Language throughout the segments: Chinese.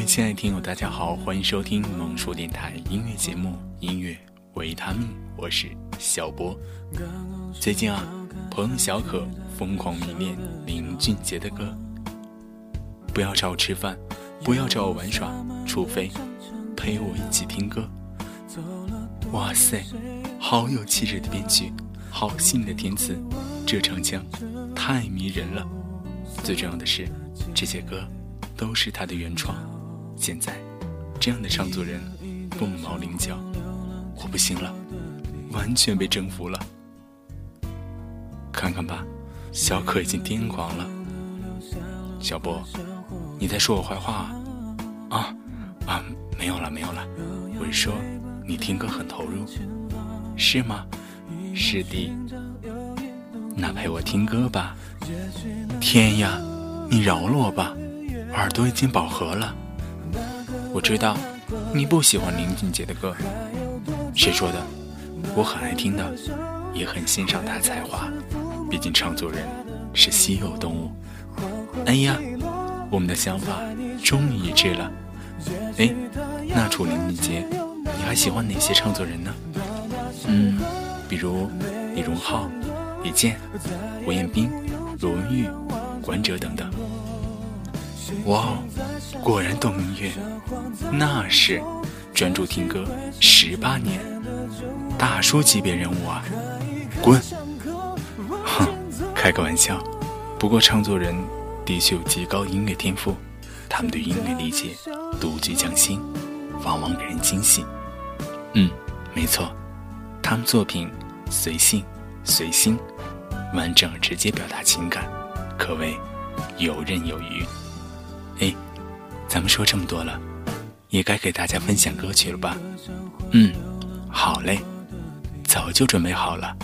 位亲爱的听友，大家好，欢迎收听萌叔电台音乐节目《音乐维他命》，我是小波。最近啊，朋友小可疯狂迷恋林俊杰的歌。不要找我吃饭，不要找我玩耍，除非陪我一起听歌。哇塞，好有气质的编曲，好细腻的填词，这唱腔太迷人了。最重要的是，这些歌都是他的原创。现在，这样的唱作人凤毛麟角，我不行了，完全被征服了。看看吧，小可已经癫狂了。小波，你在说我坏话啊？啊，没有了，没有了。我是说，你听歌很投入，是吗？是的。那陪我听歌吧。天呀，你饶了我吧，耳朵已经饱和了。我知道你不喜欢林俊杰的歌，谁说的？我很爱听的，也很欣赏他才华。毕竟唱作人是稀有动物。哎呀，我们的想法终于一致了。哎，那除林俊杰，你还喜欢哪些唱作人呢？嗯，比如李荣浩、李健、胡彦斌、罗文玉、关喆等等。哇哦，果然懂音乐，那是专注听歌十八年，大叔级别人物啊！滚！哼，开个玩笑。不过唱作人的确有极高音乐天赋，他们对音乐理解独具匠心，往往给人惊喜。嗯，没错，他们作品随性随心，完整直接表达情感，可谓游刃有余。哎，咱们说这么多了，也该给大家分享歌曲了吧？嗯，好嘞，早就准备好了。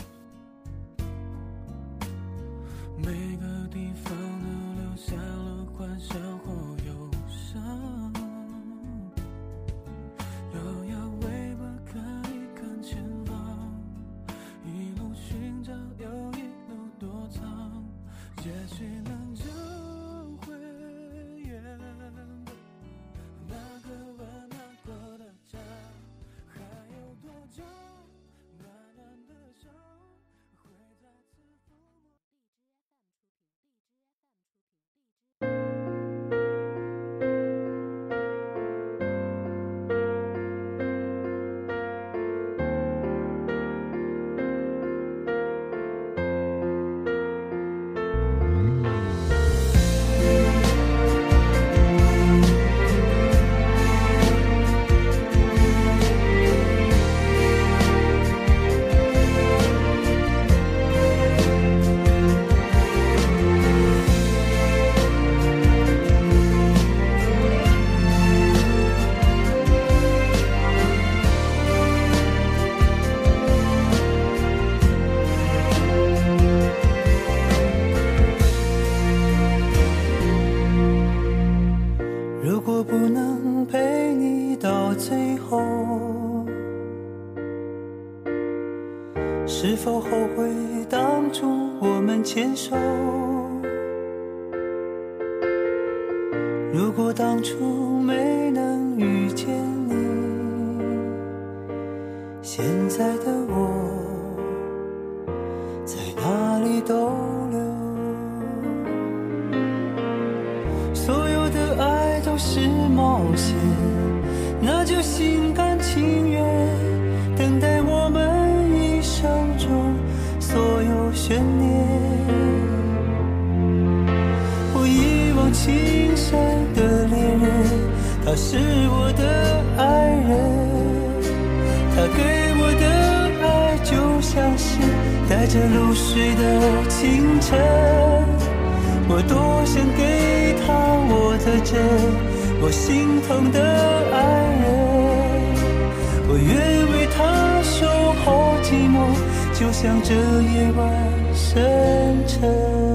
一往情深的恋人，他是我的爱人，他给我的爱就像是带着露水的清晨，我多想给他我的真，我心疼的爱人，我愿为他守候寂寞。就像这夜晚深沉。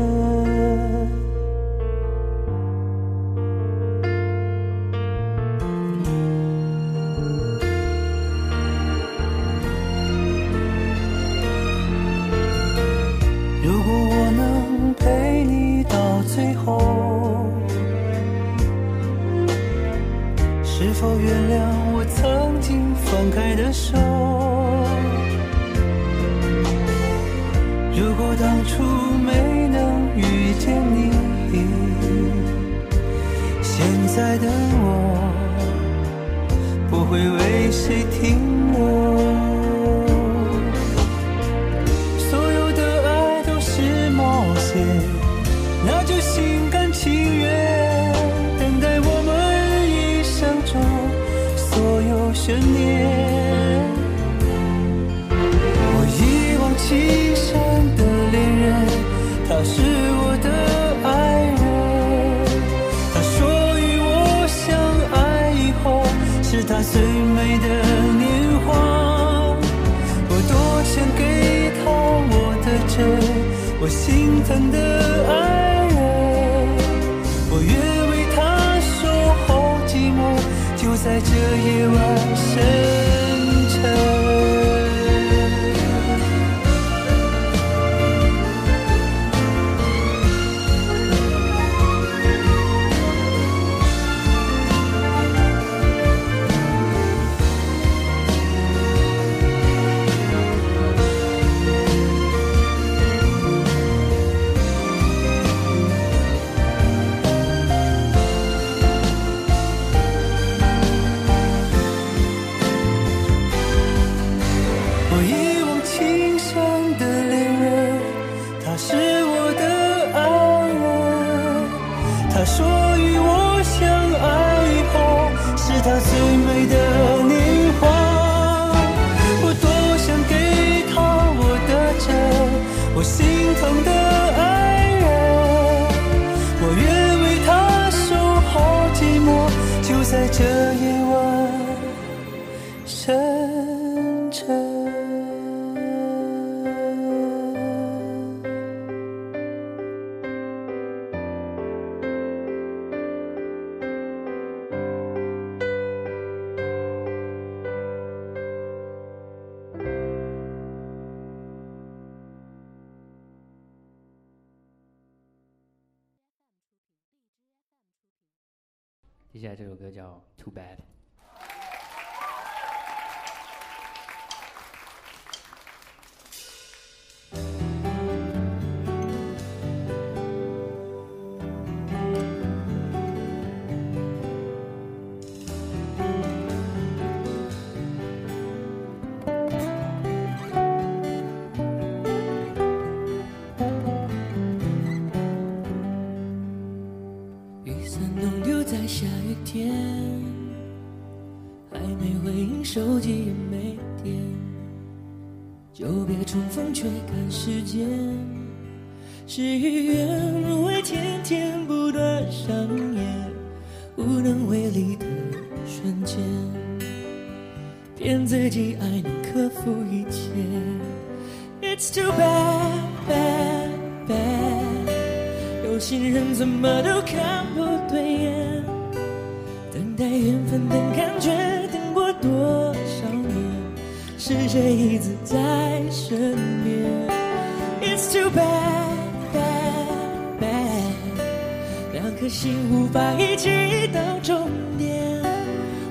手。如果当初没能遇见你现在的我不会为谁停一往情深的恋人，他是我的爱人。他说与我相爱以后，是他最美的年华。我多想给他我的真，我心疼的这首歌叫《Too Bad》。天，还没回应，手机也没电，久别重逢却赶时间，事与愿违，天天不断上演，无能为力的瞬间，骗自己爱能克服一切，It's too bad, bad, bad。有心人怎么都看不对眼，待缘分等感觉，等过多少年，是谁一直在身边？It's too bad, bad, bad，两颗心无法一起到终点，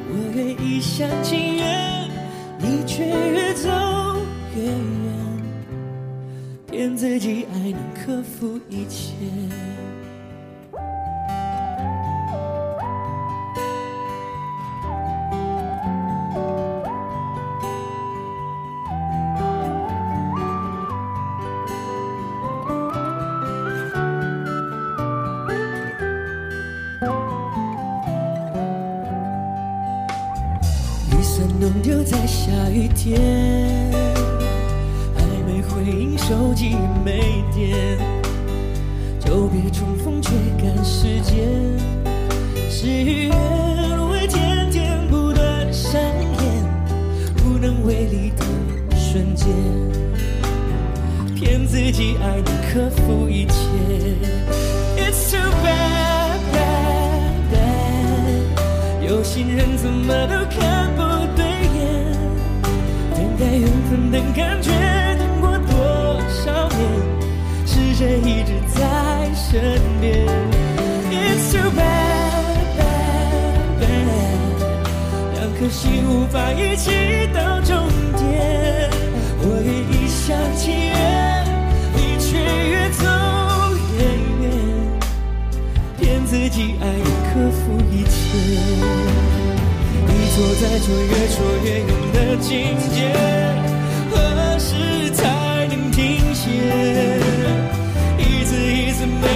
我越一厢情愿，你却越走越远。骗自己爱能克服一切。骗自己爱能克服一切。It's too bad, bad, bad，有心人怎么都看不对眼。等待缘分，等感觉，等过多少年，是谁一直在身边？It's too bad, bad, bad，两颗心无法一起到终点，也一厢情愿，你却越走越远，骗自己爱能克服一切。一错再错，越说越远的境界，何时才能停歇？一次一次没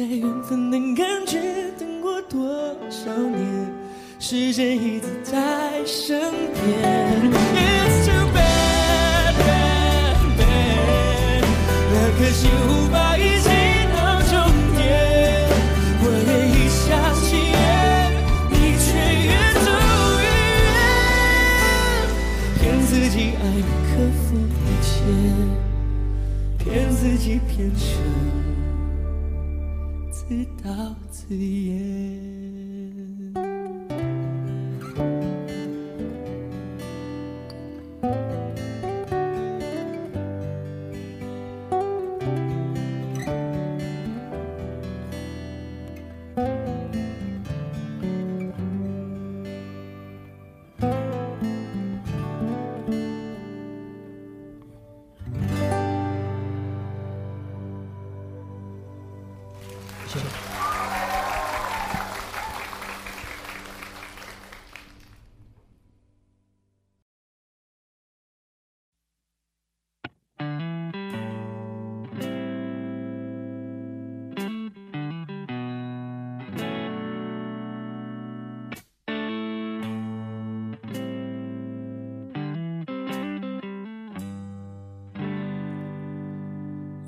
待缘分的感觉，等过多少年，时间一直在身边。It's too bad, bad, bad，那颗心无法 the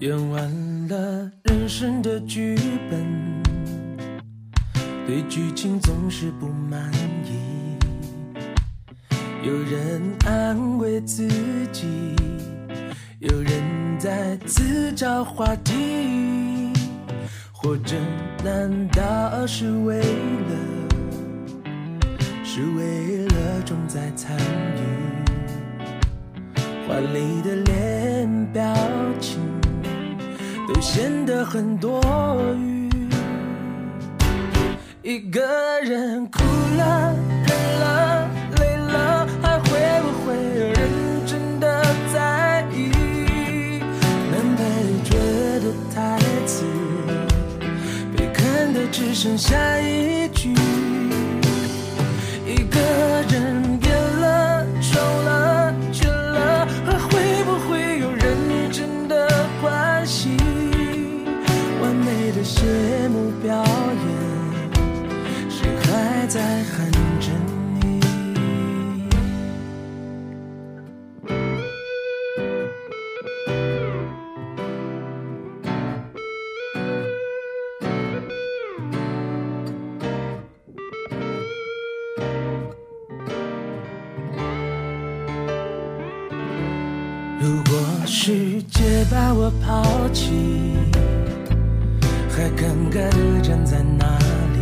演完了人生的剧本，对剧情总是不满意。有人安慰自己，有人在自找话题，活着难道是为了？是为了重在参与，华丽的脸表。显得很多余。一个人哭了、忍了、累了，还会不会有人真的在意？男配角的台词被看的只剩下一句。我抛弃，还尴尬的站在那里，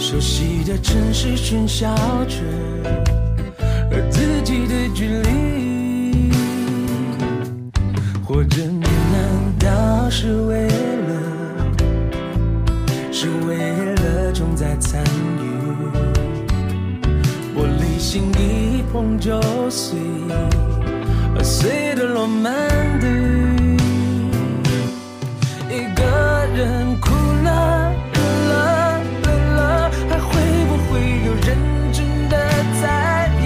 熟悉的城市喧嚣着，而自己的距离，活着难道是为了？是为了重在参与？玻璃心一碰就碎，而碎的落满地。一个人哭了、忍了、累了，还会不会有人真的在意？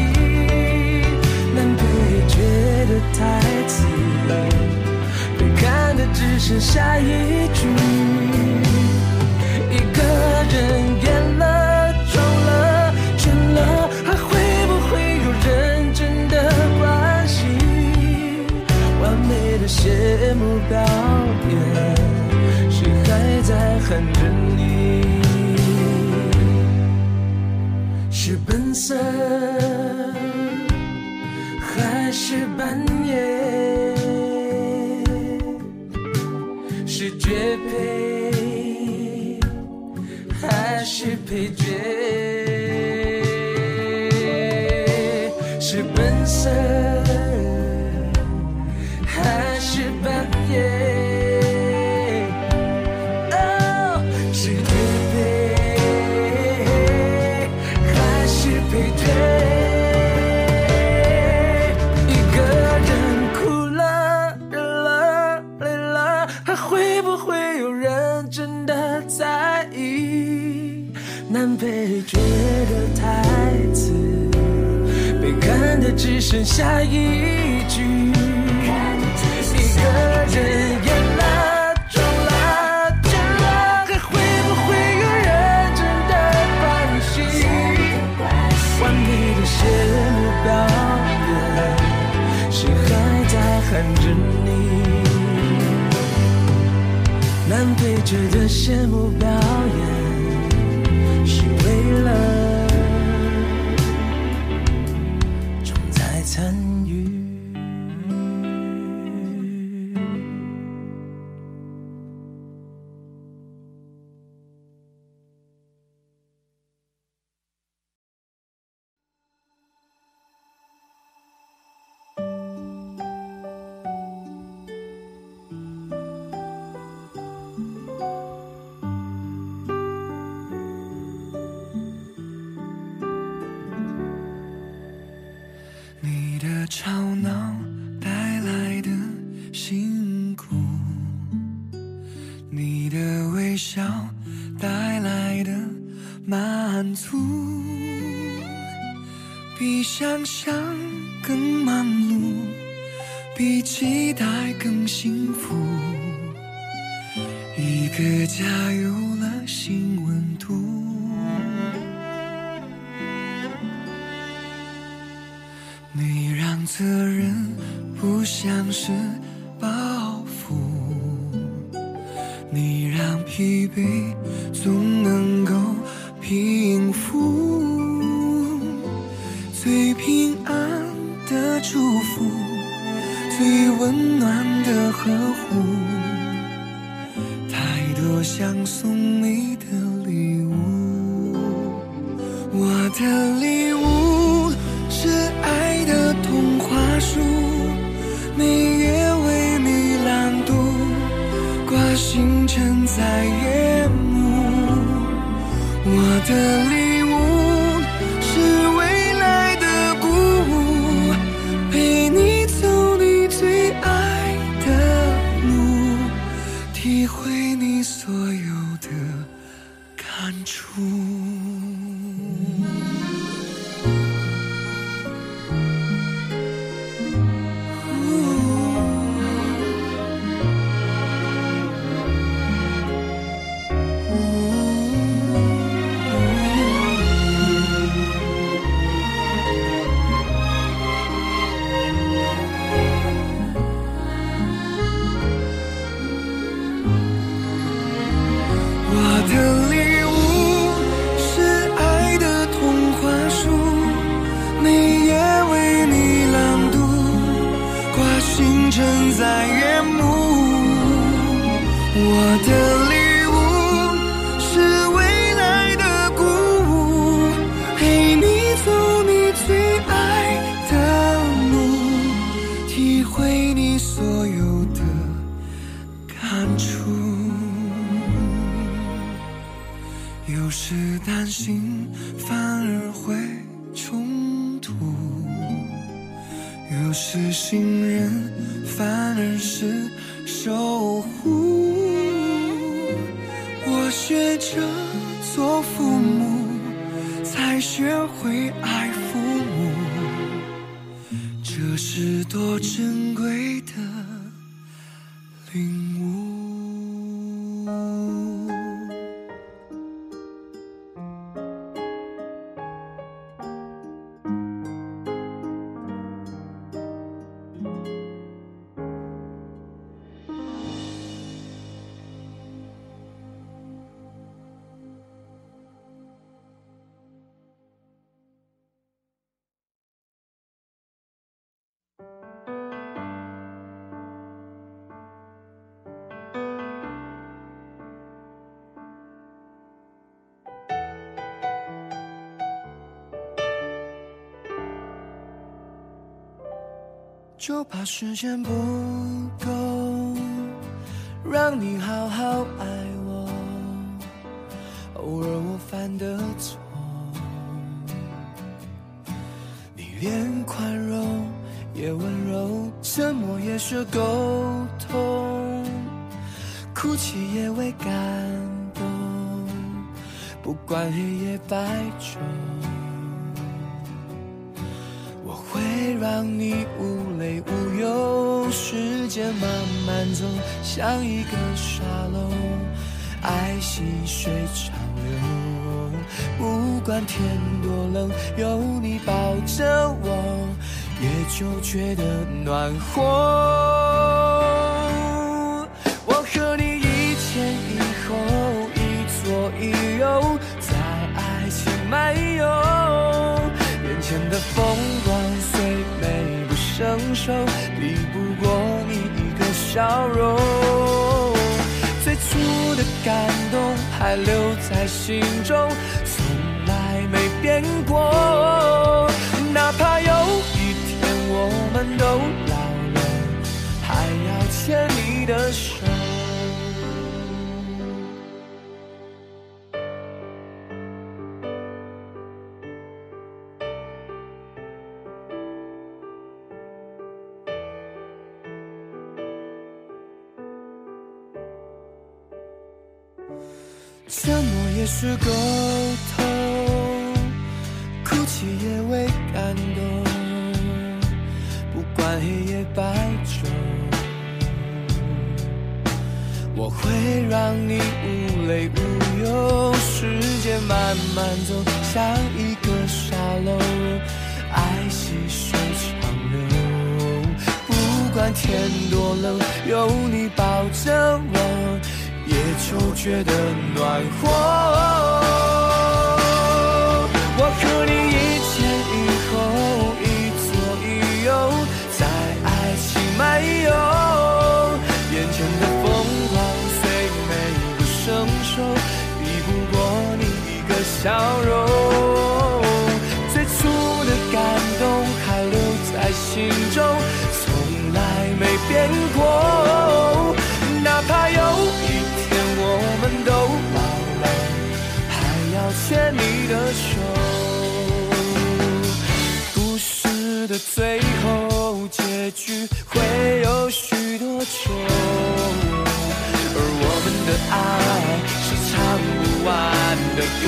男配角的台词被看的只剩下一句。是扮演？是绝配，还是配角？下一比想象更忙碌，比期待更幸福。一个家有了新温度。你让责任不像是包袱，你让疲惫总能够平你所有的感触。就怕时间不够，让你好好爱我。偶尔我犯的错，你连宽容也温柔，沉默也是沟通，哭泣也为感动，不管黑夜白昼。让你无泪无忧时间慢慢走像一个沙漏。爱细水长流不管天多冷有你抱着我也就觉得暖和。我和你一前一后一左一右在爱情漫游眼前的风手比不过你一个笑容。最初的感动还留在心中，从来没变过。哪怕有一天我们都老了，还要牵你的手。也是沟通，哭泣也为感动。不管黑夜白昼，我会让你无泪无忧。时间慢慢走，像一个沙漏，爱细水长流。不管天多冷，有你抱着我。也就觉得暖和。我和你一前一后，一左一右，在爱情漫游。眼前的风光虽美不胜收，比不过你一个笑容。结局会有许多种，而我们的爱是唱不完的歌。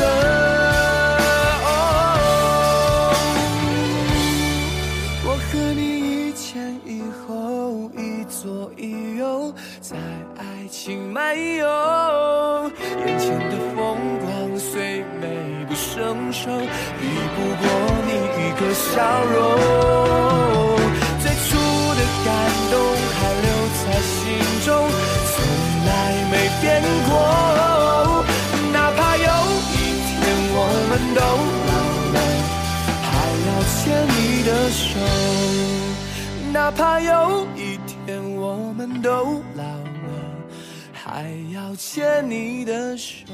我和你一前一后，一左一右，在爱情漫游。眼前的风光虽美不胜收，比不过你一个笑容。怕有一天我们都老了。还要牵你的手。